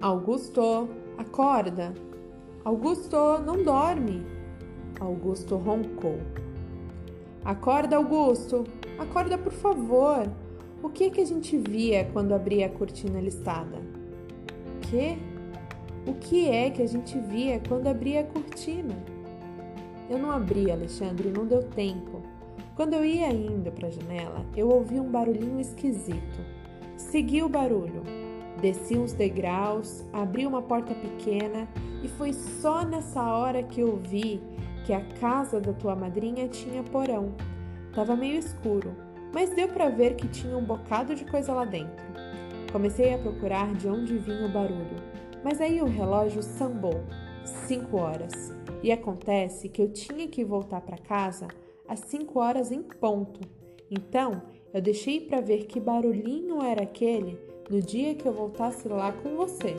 Augusto, acorda! Augusto, não dorme! Augusto roncou. Acorda, Augusto! Acorda, por favor! O que é que a gente via quando abria a cortina listada? Que? O que é que a gente via quando abria a cortina? Eu não abri, Alexandre, não deu tempo. Quando eu ia indo para a janela, eu ouvi um barulhinho esquisito. Segui o barulho. Desci uns degraus, abri uma porta pequena e foi só nessa hora que eu vi que a casa da tua madrinha tinha porão. Tava meio escuro, mas deu para ver que tinha um bocado de coisa lá dentro. Comecei a procurar de onde vinha o barulho, mas aí o relógio sambou. Cinco horas. E acontece que eu tinha que voltar para casa às cinco horas em ponto. Então, eu deixei para ver que barulhinho era aquele no dia que eu voltasse lá com você.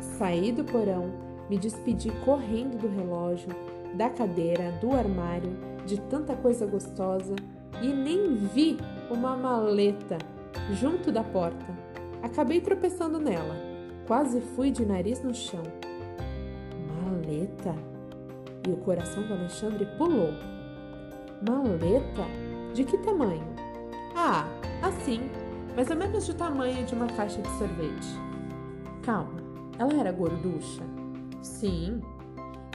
Saí do porão, me despedi correndo do relógio, da cadeira, do armário, de tanta coisa gostosa e nem vi uma maleta junto da porta. Acabei tropeçando nela. Quase fui de nariz no chão. Maleta? E o coração do Alexandre pulou. Maleta? De que tamanho? Ah, assim, mais ou menos do tamanho de uma caixa de sorvete. Calma, ela era gorducha? Sim.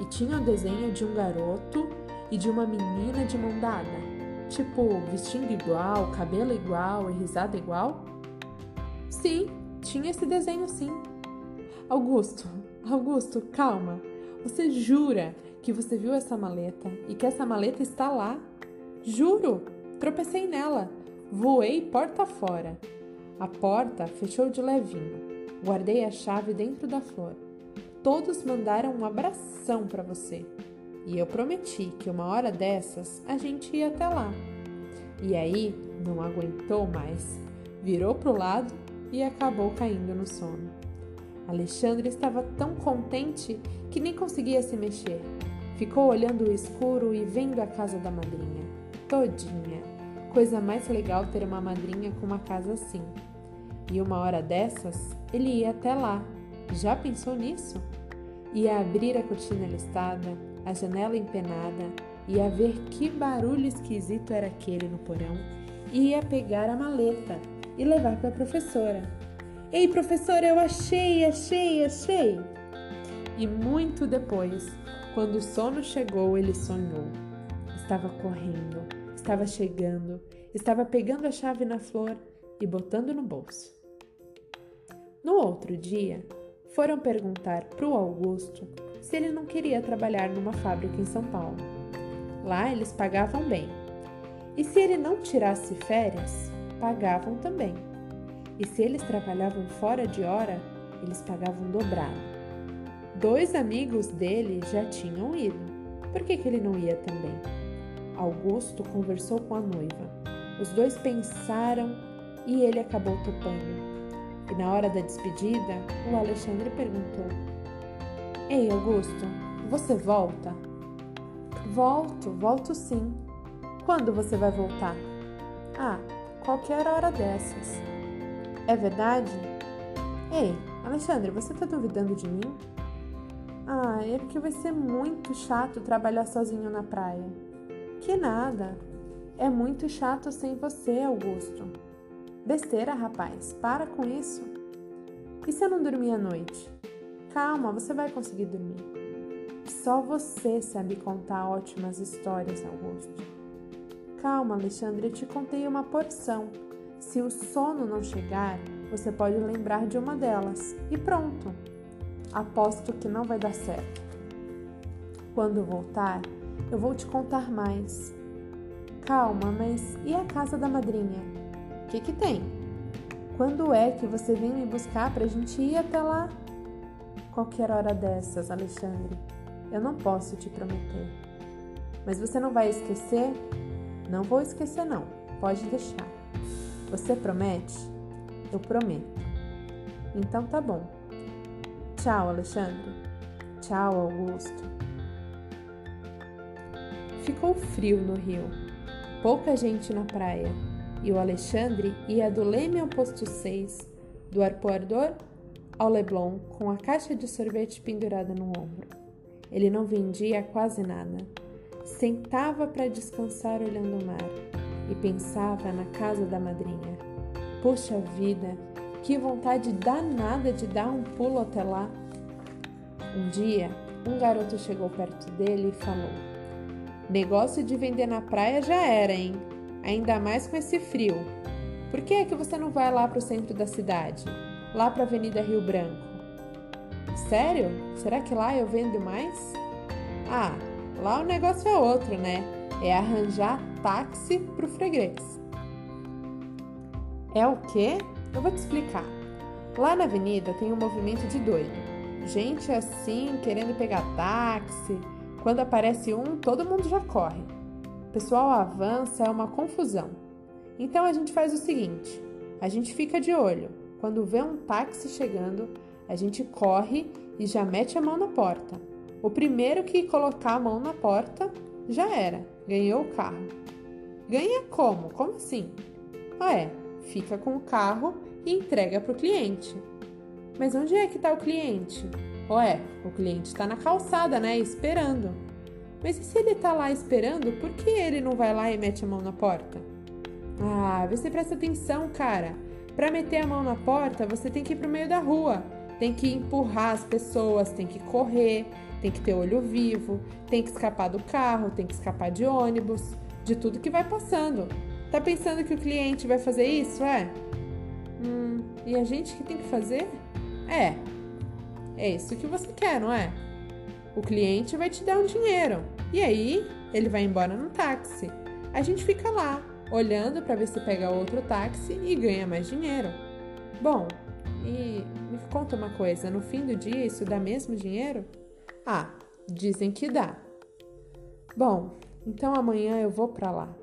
E tinha o desenho de um garoto e de uma menina de mão dada? Tipo, vestindo igual, cabelo igual e risada igual? Sim, tinha esse desenho sim. Augusto, Augusto, calma. Você jura que você viu essa maleta e que essa maleta está lá? Juro! Tropecei nela. Voei porta fora. A porta fechou de levinho. Guardei a chave dentro da flor. Todos mandaram um abração para você. E eu prometi que uma hora dessas a gente ia até lá. E aí não aguentou mais, virou pro lado e acabou caindo no sono. Alexandre estava tão contente que nem conseguia se mexer. Ficou olhando o escuro e vendo a casa da madrinha, todinha. Coisa mais legal ter uma madrinha com uma casa assim. E uma hora dessas, ele ia até lá. Já pensou nisso? Ia abrir a cortina listada, a janela empenada, ia ver que barulho esquisito era aquele no porão e ia pegar a maleta e levar para a professora. Ei, professora, eu achei, achei, achei! E muito depois, quando o sono chegou, ele sonhou. Estava correndo, estava chegando, estava pegando a chave na flor e botando no bolso. No outro dia, foram perguntar para o Augusto se ele não queria trabalhar numa fábrica em São Paulo. Lá eles pagavam bem. E se ele não tirasse férias, pagavam também. E se eles trabalhavam fora de hora, eles pagavam dobrado. Dois amigos dele já tinham ido. Por que, que ele não ia também? Augusto conversou com a noiva. Os dois pensaram e ele acabou topando. E na hora da despedida, o Alexandre perguntou: Ei, Augusto, você volta? Volto, volto sim. Quando você vai voltar? Ah, qualquer hora dessas. É verdade? Ei, Alexandre, você tá duvidando de mim? Ah, é porque vai ser muito chato trabalhar sozinho na praia. Que nada. É muito chato sem você, Augusto. Besteira, rapaz. Para com isso. E se eu não dormir à noite? Calma, você vai conseguir dormir. Só você sabe contar ótimas histórias, Augusto. Calma, Alexandre, eu te contei uma porção. Se o sono não chegar, você pode lembrar de uma delas. E pronto. Aposto que não vai dar certo. Quando voltar, eu vou te contar mais. Calma, mas e a casa da madrinha? O que, que tem? Quando é que você vem me buscar para a gente ir até lá? Qualquer hora dessas, Alexandre. Eu não posso te prometer. Mas você não vai esquecer? Não vou esquecer, não. Pode deixar. Você promete? Eu prometo. Então tá bom. Tchau, Alexandre. Tchau, Augusto. Ficou frio no rio. Pouca gente na praia. E o Alexandre ia do leme ao posto 6, do arpoador ao Leblon com a caixa de sorvete pendurada no ombro. Ele não vendia quase nada. Sentava para descansar olhando o mar e pensava na casa da madrinha. Puxa vida, que vontade danada de dar um pulo até lá. Um dia, um garoto chegou perto dele e falou: Negócio de vender na praia já era, hein? Ainda mais com esse frio. Por que é que você não vai lá para o centro da cidade? Lá para a Avenida Rio Branco? Sério? Será que lá eu vendo mais? Ah, lá o negócio é outro, né? É arranjar táxi pro freguês. É o quê? Eu vou te explicar. Lá na avenida tem um movimento de doido. Gente assim, querendo pegar táxi. Quando aparece um, todo mundo já corre. O pessoal avança, é uma confusão. Então a gente faz o seguinte: a gente fica de olho. Quando vê um táxi chegando, a gente corre e já mete a mão na porta. O primeiro que colocar a mão na porta já era, ganhou o carro. Ganha como? Como assim? Ah, é, fica com o carro e entrega para o cliente. Mas onde é que está o cliente? Ué, o cliente está na calçada, né? Esperando. Mas e se ele está lá esperando, por que ele não vai lá e mete a mão na porta? Ah, você presta atenção, cara. Para meter a mão na porta, você tem que ir para o meio da rua. Tem que empurrar as pessoas, tem que correr, tem que ter olho vivo, tem que escapar do carro, tem que escapar de ônibus, de tudo que vai passando. Tá pensando que o cliente vai fazer isso, é? Hum, e a gente que tem que fazer? É. É isso que você quer, não é? O cliente vai te dar um dinheiro e aí ele vai embora no táxi. A gente fica lá, olhando para ver se pega outro táxi e ganha mais dinheiro. Bom, e me conta uma coisa: no fim do dia isso dá mesmo dinheiro? Ah, dizem que dá. Bom, então amanhã eu vou para lá.